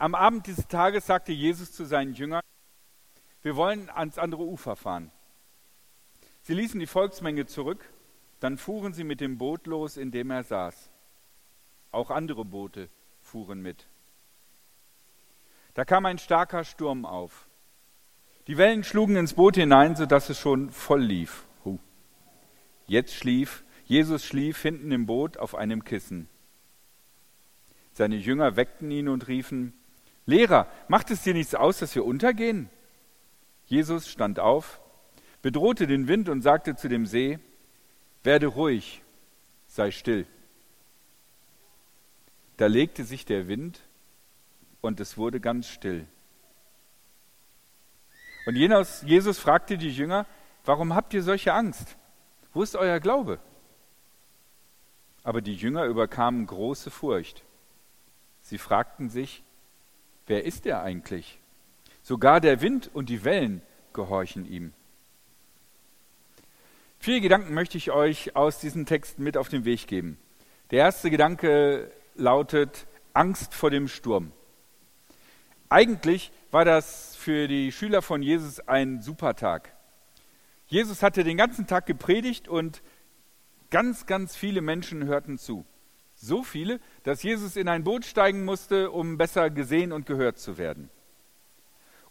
Am Abend dieses Tages sagte Jesus zu seinen Jüngern, wir wollen ans andere Ufer fahren. Sie ließen die Volksmenge zurück, dann fuhren sie mit dem Boot los, in dem er saß. Auch andere Boote fuhren mit. Da kam ein starker Sturm auf. Die Wellen schlugen ins Boot hinein, sodass es schon voll lief. Jetzt schlief, Jesus schlief hinten im Boot auf einem Kissen. Seine Jünger weckten ihn und riefen, Lehrer, macht es dir nichts aus, dass wir untergehen? Jesus stand auf, bedrohte den Wind und sagte zu dem See, werde ruhig, sei still. Da legte sich der Wind und es wurde ganz still. Und Jesus fragte die Jünger, warum habt ihr solche Angst? Wo ist euer Glaube? Aber die Jünger überkamen große Furcht. Sie fragten sich, wer ist er eigentlich? Sogar der Wind und die Wellen gehorchen ihm. Vier Gedanken möchte ich euch aus diesem Text mit auf den Weg geben. Der erste Gedanke lautet Angst vor dem Sturm. Eigentlich war das für die Schüler von Jesus ein super Tag. Jesus hatte den ganzen Tag gepredigt und ganz, ganz viele Menschen hörten zu. So viele, dass Jesus in ein Boot steigen musste, um besser gesehen und gehört zu werden.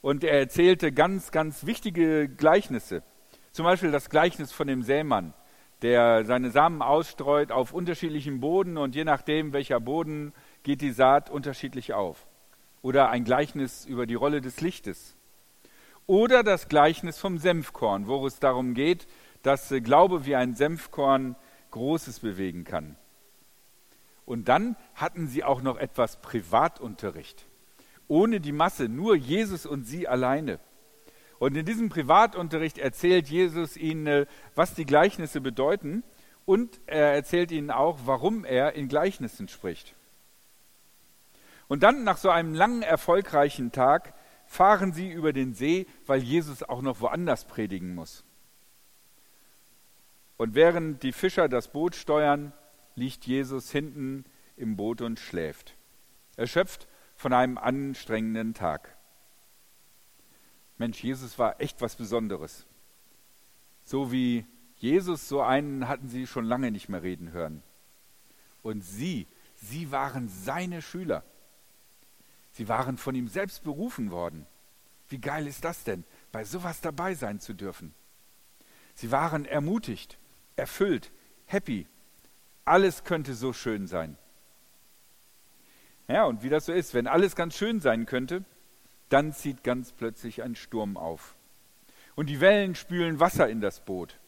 Und er erzählte ganz, ganz wichtige Gleichnisse. Zum Beispiel das Gleichnis von dem Sämann, der seine Samen ausstreut auf unterschiedlichem Boden und je nachdem, welcher Boden, geht die Saat unterschiedlich auf. Oder ein Gleichnis über die Rolle des Lichtes. Oder das Gleichnis vom Senfkorn, wo es darum geht, dass Glaube wie ein Senfkorn Großes bewegen kann. Und dann hatten sie auch noch etwas Privatunterricht. Ohne die Masse, nur Jesus und sie alleine. Und in diesem Privatunterricht erzählt Jesus ihnen, was die Gleichnisse bedeuten. Und er erzählt ihnen auch, warum er in Gleichnissen spricht. Und dann, nach so einem langen, erfolgreichen Tag, fahren sie über den See, weil Jesus auch noch woanders predigen muss. Und während die Fischer das Boot steuern, liegt Jesus hinten im Boot und schläft, erschöpft von einem anstrengenden Tag. Mensch, Jesus war echt was Besonderes. So wie Jesus, so einen hatten sie schon lange nicht mehr reden hören. Und sie, sie waren seine Schüler. Sie waren von ihm selbst berufen worden. Wie geil ist das denn, bei sowas dabei sein zu dürfen? Sie waren ermutigt, erfüllt, happy, alles könnte so schön sein. Ja, und wie das so ist, wenn alles ganz schön sein könnte, dann zieht ganz plötzlich ein Sturm auf. Und die Wellen spülen Wasser in das Boot.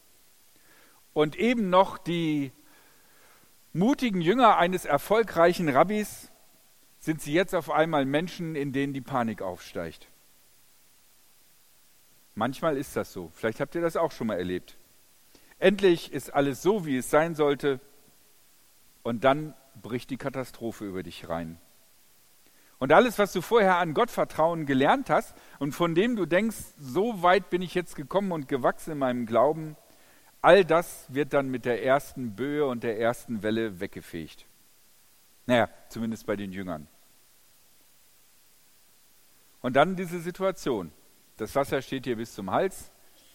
Und eben noch die mutigen Jünger eines erfolgreichen Rabbis sind sie jetzt auf einmal Menschen, in denen die Panik aufsteigt. Manchmal ist das so. Vielleicht habt ihr das auch schon mal erlebt. Endlich ist alles so, wie es sein sollte. Und dann bricht die Katastrophe über dich rein. Und alles, was du vorher an Gottvertrauen gelernt hast und von dem du denkst, so weit bin ich jetzt gekommen und gewachsen in meinem Glauben, all das wird dann mit der ersten Böe und der ersten Welle weggefegt. Naja, zumindest bei den Jüngern. Und dann diese Situation. Das Wasser steht hier bis zum Hals,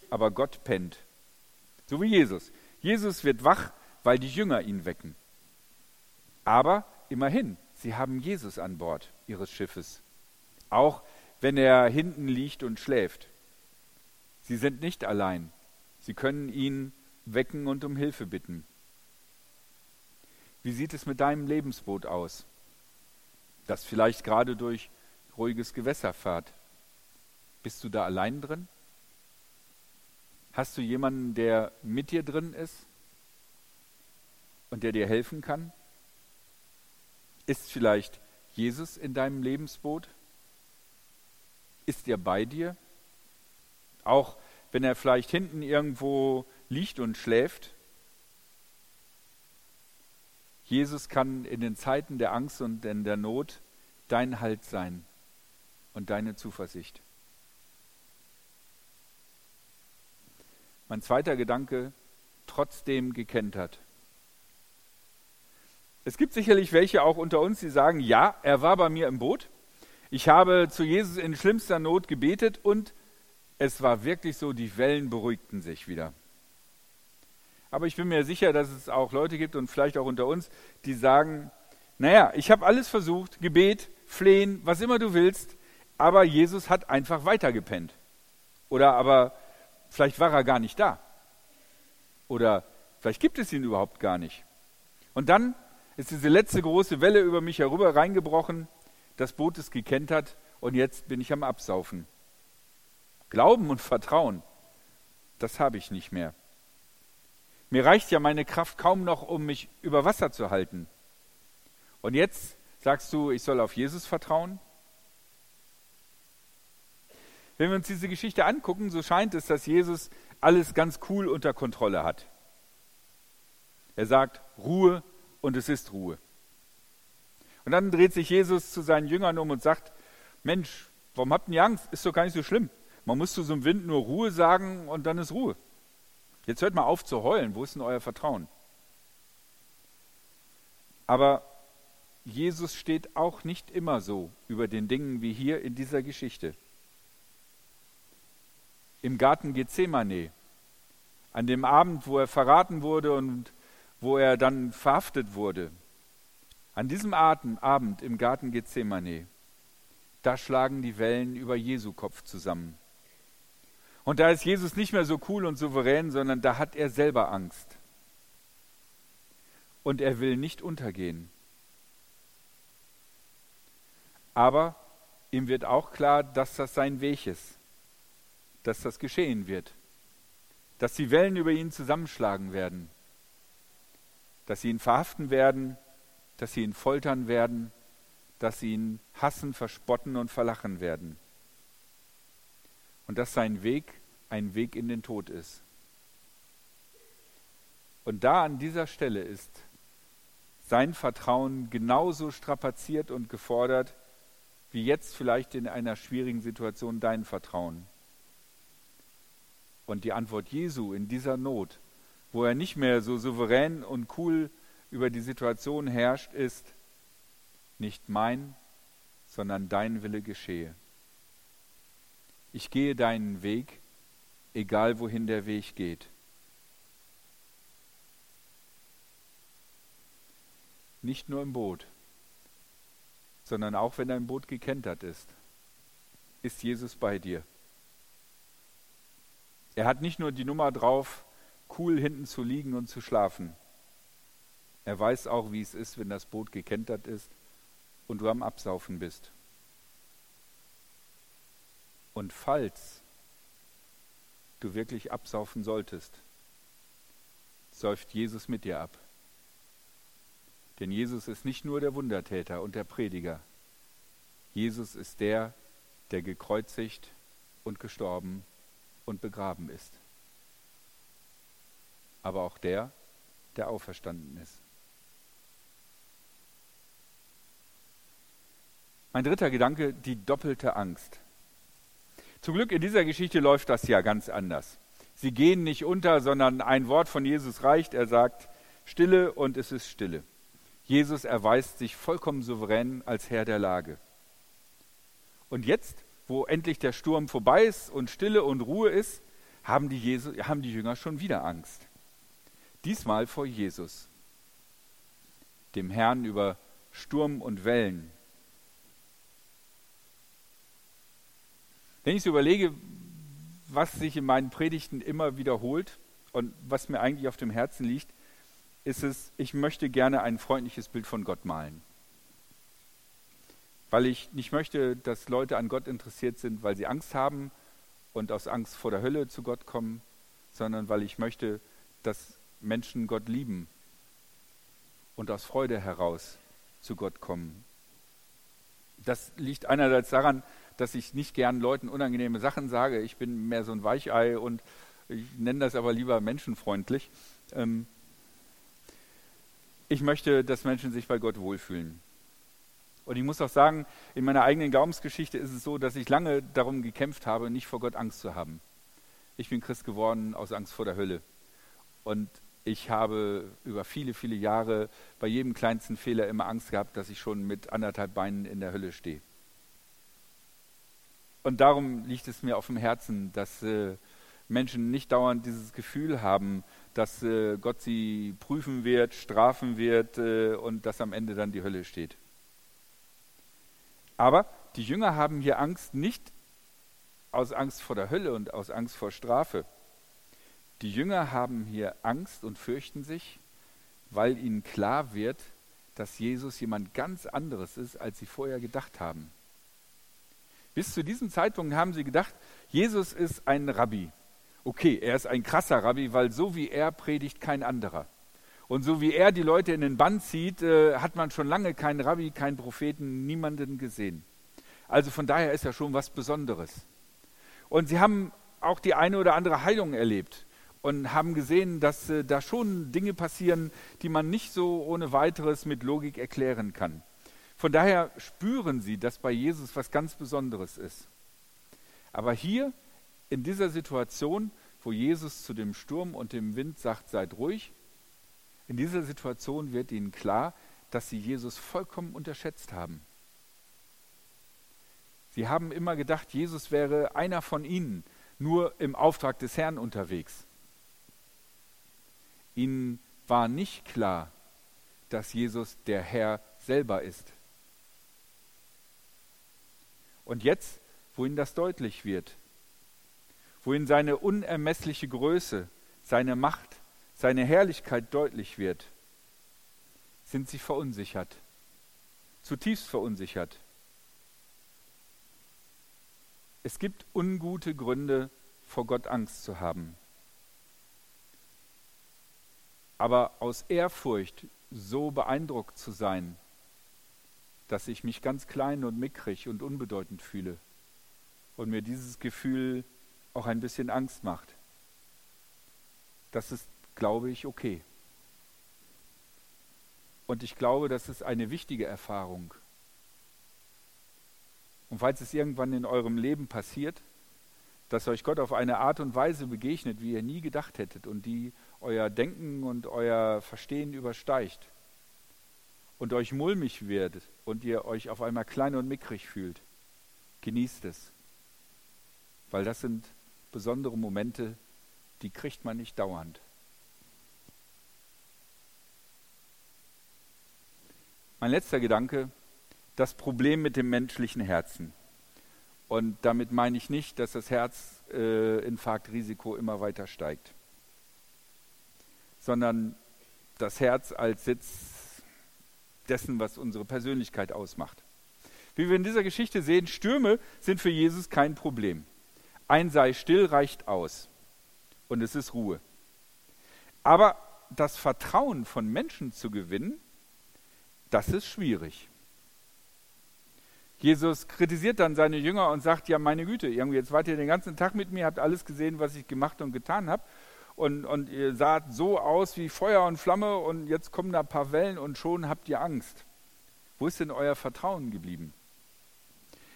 aber Gott pennt. So wie Jesus. Jesus wird wach, weil die Jünger ihn wecken. Aber immerhin, sie haben Jesus an Bord ihres Schiffes, auch wenn er hinten liegt und schläft. Sie sind nicht allein. Sie können ihn wecken und um Hilfe bitten. Wie sieht es mit deinem Lebensboot aus, das vielleicht gerade durch ruhiges Gewässer fährt? Bist du da allein drin? Hast du jemanden, der mit dir drin ist und der dir helfen kann? Ist vielleicht Jesus in deinem Lebensboot? Ist er bei dir? Auch wenn er vielleicht hinten irgendwo liegt und schläft? Jesus kann in den Zeiten der Angst und in der Not dein Halt sein und deine Zuversicht. Mein zweiter Gedanke, trotzdem gekentert. Es gibt sicherlich welche auch unter uns, die sagen, ja, er war bei mir im Boot, Ich habe zu Jesus in schlimmster Not gebetet und es war wirklich so, die Wellen beruhigten sich wieder. Aber ich bin mir sicher, dass es auch Leute gibt und vielleicht auch unter uns, die sagen, naja, ich habe alles versucht, Gebet, Flehen, was immer du willst, aber Jesus hat einfach weitergepennt. Oder aber vielleicht war er gar nicht da. Oder vielleicht gibt es ihn überhaupt gar nicht. Und dann ist diese letzte große Welle über mich herüber reingebrochen, das Boot ist gekentert und jetzt bin ich am Absaufen. Glauben und Vertrauen, das habe ich nicht mehr. Mir reicht ja meine Kraft kaum noch, um mich über Wasser zu halten. Und jetzt sagst du, ich soll auf Jesus vertrauen? Wenn wir uns diese Geschichte angucken, so scheint es, dass Jesus alles ganz cool unter Kontrolle hat. Er sagt Ruhe und es ist Ruhe. Und dann dreht sich Jesus zu seinen Jüngern um und sagt, Mensch, warum habt ihr Angst? Ist doch gar nicht so schlimm. Man muss zu so einem Wind nur Ruhe sagen und dann ist Ruhe. Jetzt hört mal auf zu heulen. Wo ist denn euer Vertrauen? Aber Jesus steht auch nicht immer so über den Dingen wie hier in dieser Geschichte. Im Garten Gethsemane, an dem Abend, wo er verraten wurde und wo er dann verhaftet wurde, an diesem Abend im Garten Gethsemane, da schlagen die Wellen über Jesu Kopf zusammen. Und da ist Jesus nicht mehr so cool und souverän, sondern da hat er selber Angst. Und er will nicht untergehen. Aber ihm wird auch klar, dass das sein Weg ist, dass das geschehen wird, dass die Wellen über ihn zusammenschlagen werden, dass sie ihn verhaften werden, dass sie ihn foltern werden, dass sie ihn hassen, verspotten und verlachen werden und dass sein Weg ein Weg in den Tod ist. Und da an dieser Stelle ist sein Vertrauen genauso strapaziert und gefordert, wie jetzt vielleicht in einer schwierigen Situation dein Vertrauen. Und die Antwort Jesu in dieser Not, wo er nicht mehr so souverän und cool über die Situation herrscht, ist, nicht mein, sondern dein Wille geschehe. Ich gehe deinen Weg, egal wohin der Weg geht. Nicht nur im Boot, sondern auch wenn dein Boot gekentert ist, ist Jesus bei dir. Er hat nicht nur die Nummer drauf, cool hinten zu liegen und zu schlafen. Er weiß auch, wie es ist, wenn das Boot gekentert ist und du am Absaufen bist. Und falls du wirklich absaufen solltest, säuft Jesus mit dir ab. Denn Jesus ist nicht nur der Wundertäter und der Prediger. Jesus ist der, der gekreuzigt und gestorben und begraben ist. Aber auch der, der auferstanden ist. Mein dritter Gedanke, die doppelte Angst. Zum Glück in dieser Geschichte läuft das ja ganz anders. Sie gehen nicht unter, sondern ein Wort von Jesus reicht. Er sagt, Stille und es ist Stille. Jesus erweist sich vollkommen souverän als Herr der Lage. Und jetzt, wo endlich der Sturm vorbei ist und Stille und Ruhe ist, haben die, Jesus, haben die Jünger schon wieder Angst. Diesmal vor Jesus, dem Herrn über Sturm und Wellen, Wenn ich so überlege, was sich in meinen Predigten immer wiederholt und was mir eigentlich auf dem Herzen liegt, ist es, ich möchte gerne ein freundliches Bild von Gott malen. Weil ich nicht möchte, dass Leute an Gott interessiert sind, weil sie Angst haben und aus Angst vor der Hölle zu Gott kommen, sondern weil ich möchte, dass Menschen Gott lieben und aus Freude heraus zu Gott kommen. Das liegt einerseits daran, dass ich nicht gern Leuten unangenehme Sachen sage. Ich bin mehr so ein Weichei und ich nenne das aber lieber menschenfreundlich. Ähm ich möchte, dass Menschen sich bei Gott wohlfühlen. Und ich muss auch sagen, in meiner eigenen Glaubensgeschichte ist es so, dass ich lange darum gekämpft habe, nicht vor Gott Angst zu haben. Ich bin Christ geworden aus Angst vor der Hölle. Und ich habe über viele, viele Jahre bei jedem kleinsten Fehler immer Angst gehabt, dass ich schon mit anderthalb Beinen in der Hölle stehe. Und darum liegt es mir auf dem Herzen, dass äh, Menschen nicht dauernd dieses Gefühl haben, dass äh, Gott sie prüfen wird, strafen wird äh, und dass am Ende dann die Hölle steht. Aber die Jünger haben hier Angst nicht aus Angst vor der Hölle und aus Angst vor Strafe. Die Jünger haben hier Angst und fürchten sich, weil ihnen klar wird, dass Jesus jemand ganz anderes ist, als sie vorher gedacht haben. Bis zu diesem Zeitpunkt haben sie gedacht, Jesus ist ein Rabbi. Okay, er ist ein krasser Rabbi, weil so wie er predigt kein anderer. Und so wie er die Leute in den Bann zieht, äh, hat man schon lange keinen Rabbi, keinen Propheten, niemanden gesehen. Also von daher ist er schon was Besonderes. Und sie haben auch die eine oder andere Heilung erlebt und haben gesehen, dass äh, da schon Dinge passieren, die man nicht so ohne weiteres mit Logik erklären kann. Von daher spüren sie, dass bei Jesus was ganz Besonderes ist. Aber hier in dieser Situation, wo Jesus zu dem Sturm und dem Wind sagt, seid ruhig, in dieser Situation wird ihnen klar, dass sie Jesus vollkommen unterschätzt haben. Sie haben immer gedacht, Jesus wäre einer von ihnen, nur im Auftrag des Herrn unterwegs. Ihnen war nicht klar, dass Jesus der Herr selber ist. Und jetzt, wo ihnen das deutlich wird, wo ihnen seine unermessliche Größe, seine Macht, seine Herrlichkeit deutlich wird, sind sie verunsichert, zutiefst verunsichert. Es gibt ungute Gründe, vor Gott Angst zu haben. Aber aus Ehrfurcht so beeindruckt zu sein, dass ich mich ganz klein und mickrig und unbedeutend fühle und mir dieses Gefühl auch ein bisschen Angst macht, das ist, glaube ich, okay. Und ich glaube, das ist eine wichtige Erfahrung. Und falls es irgendwann in eurem Leben passiert, dass euch Gott auf eine Art und Weise begegnet, wie ihr nie gedacht hättet und die euer Denken und euer Verstehen übersteigt und euch mulmig wird und ihr euch auf einmal klein und mickrig fühlt, genießt es. Weil das sind besondere Momente, die kriegt man nicht dauernd. Mein letzter Gedanke, das Problem mit dem menschlichen Herzen. Und damit meine ich nicht, dass das Herzinfarktrisiko äh, immer weiter steigt, sondern das Herz als Sitz dessen, was unsere Persönlichkeit ausmacht. Wie wir in dieser Geschichte sehen, Stürme sind für Jesus kein Problem. Ein sei still reicht aus und es ist Ruhe. Aber das Vertrauen von Menschen zu gewinnen, das ist schwierig. Jesus kritisiert dann seine Jünger und sagt, ja meine Güte, jetzt wart ihr den ganzen Tag mit mir, habt alles gesehen, was ich gemacht und getan habe und, und ihr saht so aus wie Feuer und Flamme und jetzt kommen da ein paar Wellen und schon habt ihr Angst. Wo ist denn euer Vertrauen geblieben?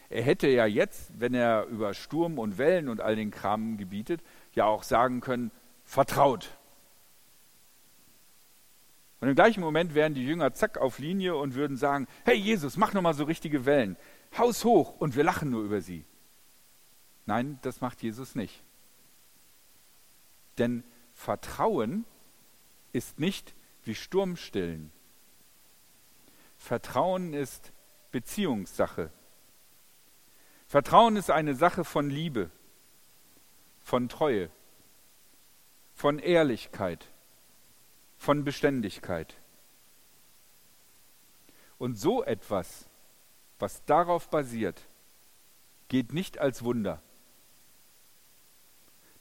Er hätte ja jetzt, wenn er über Sturm und Wellen und all den Kram gebietet, ja auch sagen können, vertraut. Und im gleichen Moment wären die Jünger zack auf Linie und würden sagen, hey Jesus, mach nochmal so richtige Wellen. Haus hoch und wir lachen nur über sie. Nein, das macht Jesus nicht. Denn Vertrauen ist nicht wie Sturmstillen. Vertrauen ist Beziehungssache. Vertrauen ist eine Sache von Liebe, von Treue, von Ehrlichkeit, von Beständigkeit. Und so etwas, was darauf basiert, geht nicht als Wunder.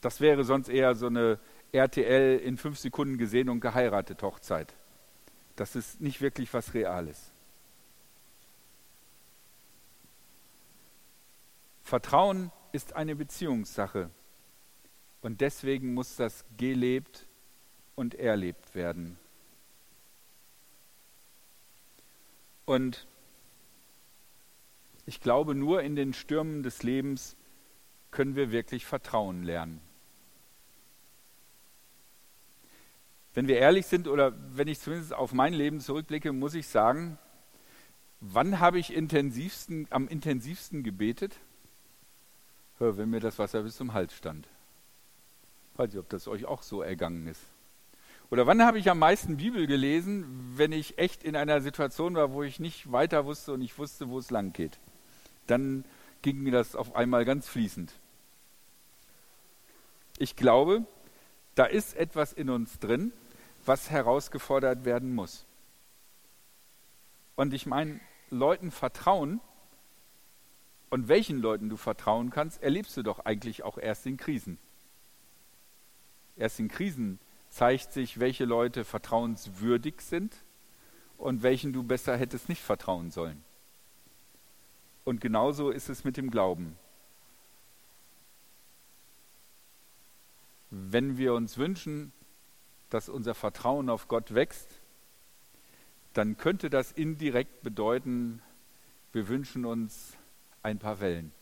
Das wäre sonst eher so eine RTL in fünf Sekunden gesehen und geheiratet Hochzeit. Das ist nicht wirklich was Reales. Vertrauen ist eine Beziehungssache und deswegen muss das gelebt und erlebt werden. Und ich glaube, nur in den Stürmen des Lebens können wir wirklich Vertrauen lernen. Wenn wir ehrlich sind oder wenn ich zumindest auf mein Leben zurückblicke, muss ich sagen, wann habe ich intensivsten, am intensivsten gebetet? wenn mir das Wasser bis zum Hals stand. Weiß ich, ob das euch auch so ergangen ist. Oder wann habe ich am meisten Bibel gelesen, wenn ich echt in einer Situation war, wo ich nicht weiter wusste und ich wusste, wo es lang geht? Dann ging mir das auf einmal ganz fließend. Ich glaube, da ist etwas in uns drin, was herausgefordert werden muss. Und ich meine, Leuten vertrauen und welchen Leuten du vertrauen kannst, erlebst du doch eigentlich auch erst in Krisen. Erst in Krisen zeigt sich, welche Leute vertrauenswürdig sind und welchen du besser hättest nicht vertrauen sollen. Und genauso ist es mit dem Glauben. Wenn wir uns wünschen, dass unser Vertrauen auf Gott wächst, dann könnte das indirekt bedeuten, wir wünschen uns ein paar Wellen.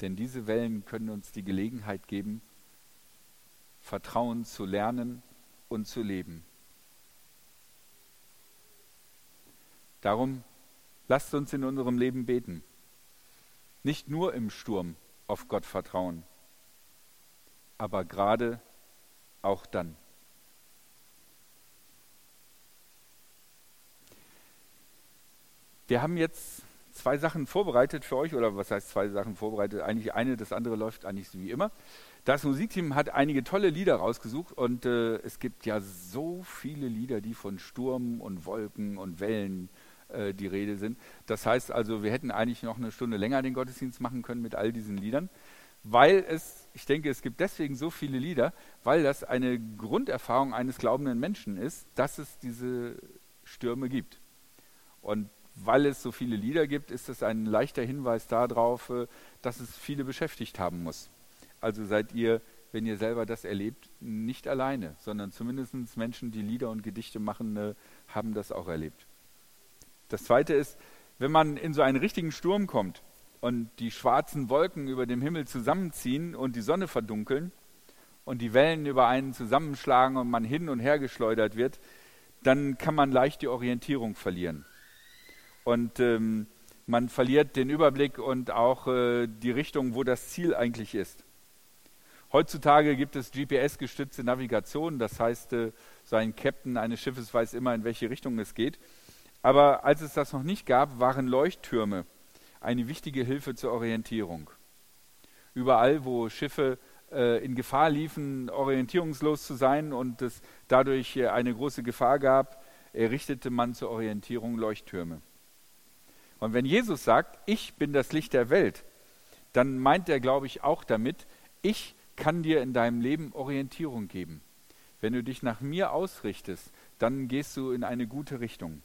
Denn diese Wellen können uns die Gelegenheit geben, Vertrauen zu lernen und zu leben. Darum lasst uns in unserem Leben beten. Nicht nur im Sturm auf Gott vertrauen, aber gerade auch dann. Wir haben jetzt zwei Sachen vorbereitet für euch, oder was heißt zwei Sachen vorbereitet? Eigentlich eine, das andere läuft eigentlich wie immer. Das Musikteam hat einige tolle Lieder rausgesucht und äh, es gibt ja so viele Lieder, die von Sturm und Wolken und Wellen äh, die Rede sind. Das heißt also, wir hätten eigentlich noch eine Stunde länger den Gottesdienst machen können mit all diesen Liedern, weil es, ich denke, es gibt deswegen so viele Lieder, weil das eine Grunderfahrung eines glaubenden Menschen ist, dass es diese Stürme gibt. Und weil es so viele Lieder gibt, ist es ein leichter Hinweis darauf, äh, dass es viele beschäftigt haben muss. Also seid ihr, wenn ihr selber das erlebt, nicht alleine, sondern zumindest Menschen, die Lieder und Gedichte machen, äh, haben das auch erlebt. Das Zweite ist, wenn man in so einen richtigen Sturm kommt und die schwarzen Wolken über dem Himmel zusammenziehen und die Sonne verdunkeln und die Wellen über einen zusammenschlagen und man hin und her geschleudert wird, dann kann man leicht die Orientierung verlieren. Und ähm, man verliert den Überblick und auch äh, die Richtung, wo das Ziel eigentlich ist. Heutzutage gibt es GPS-gestützte Navigation, das heißt, äh, sein Captain eines Schiffes weiß immer, in welche Richtung es geht. Aber als es das noch nicht gab, waren Leuchttürme eine wichtige Hilfe zur Orientierung. Überall, wo Schiffe äh, in Gefahr liefen, orientierungslos zu sein und es dadurch äh, eine große Gefahr gab, errichtete man zur Orientierung Leuchttürme. Und wenn Jesus sagt, ich bin das Licht der Welt, dann meint er, glaube ich, auch damit, ich kann dir in deinem Leben Orientierung geben. Wenn du dich nach mir ausrichtest, dann gehst du in eine gute Richtung.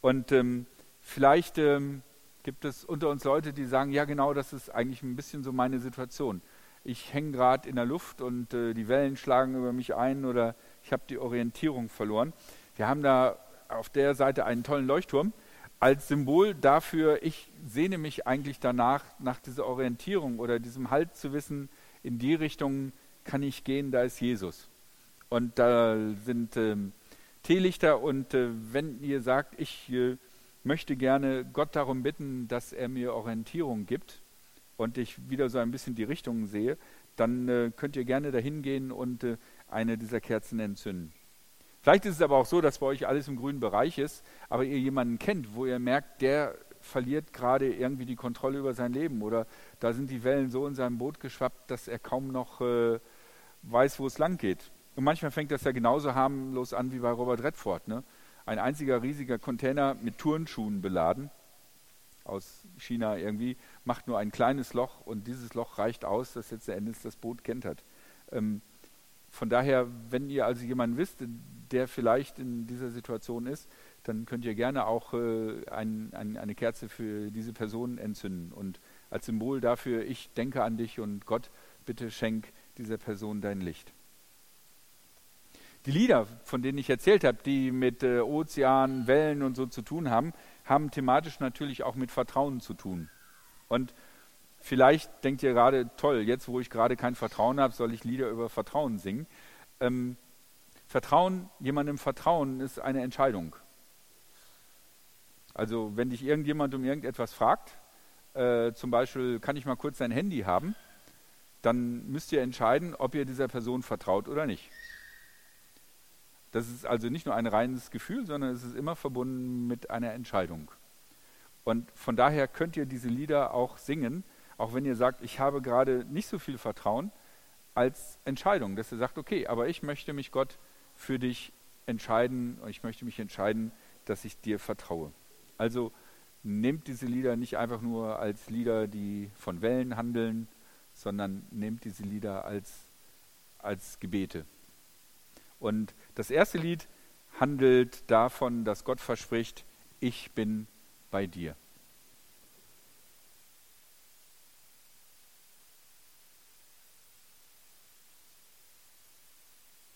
Und ähm, vielleicht ähm, gibt es unter uns Leute, die sagen, ja genau, das ist eigentlich ein bisschen so meine Situation. Ich hänge gerade in der Luft und äh, die Wellen schlagen über mich ein oder ich habe die Orientierung verloren. Wir haben da auf der Seite einen tollen Leuchtturm als Symbol dafür, ich sehne mich eigentlich danach, nach dieser Orientierung oder diesem Halt zu wissen, in die Richtung kann ich gehen, da ist Jesus. Und da sind ähm, Teelichter und äh, wenn ihr sagt, ich äh, möchte gerne Gott darum bitten, dass er mir Orientierung gibt und ich wieder so ein bisschen die Richtung sehe, dann äh, könnt ihr gerne dahin gehen und äh, eine dieser Kerzen entzünden. Vielleicht ist es aber auch so, dass bei euch alles im grünen Bereich ist, aber ihr jemanden kennt, wo ihr merkt, der verliert gerade irgendwie die Kontrolle über sein Leben oder da sind die Wellen so in seinem Boot geschwappt, dass er kaum noch äh, weiß, wo es lang geht. Und manchmal fängt das ja genauso harmlos an wie bei Robert Redford. Ne? Ein einziger riesiger Container mit Turnschuhen beladen aus China irgendwie, macht nur ein kleines Loch und dieses Loch reicht aus, dass letzten Endes das Boot kentert. Ähm, von daher, wenn ihr also jemanden wisst, der vielleicht in dieser Situation ist, dann könnt ihr gerne auch äh, ein, ein, eine Kerze für diese Person entzünden. Und als Symbol dafür, ich denke an dich und Gott, bitte schenk dieser Person dein Licht. Die Lieder, von denen ich erzählt habe, die mit äh, Ozeanen, Wellen und so zu tun haben, haben thematisch natürlich auch mit Vertrauen zu tun. Und vielleicht denkt ihr gerade, toll, jetzt wo ich gerade kein Vertrauen habe, soll ich Lieder über Vertrauen singen. Ähm, Vertrauen, jemandem vertrauen, ist eine Entscheidung. Also wenn dich irgendjemand um irgendetwas fragt, äh, zum Beispiel, kann ich mal kurz dein Handy haben, dann müsst ihr entscheiden, ob ihr dieser Person vertraut oder nicht. Das ist also nicht nur ein reines Gefühl, sondern es ist immer verbunden mit einer Entscheidung. Und von daher könnt ihr diese Lieder auch singen, auch wenn ihr sagt, ich habe gerade nicht so viel Vertrauen, als Entscheidung, dass ihr sagt, okay, aber ich möchte mich Gott für dich entscheiden, ich möchte mich entscheiden, dass ich dir vertraue. Also nehmt diese Lieder nicht einfach nur als Lieder, die von Wellen handeln, sondern nehmt diese Lieder als, als Gebete. Und das erste Lied handelt davon, dass Gott verspricht, ich bin bei dir.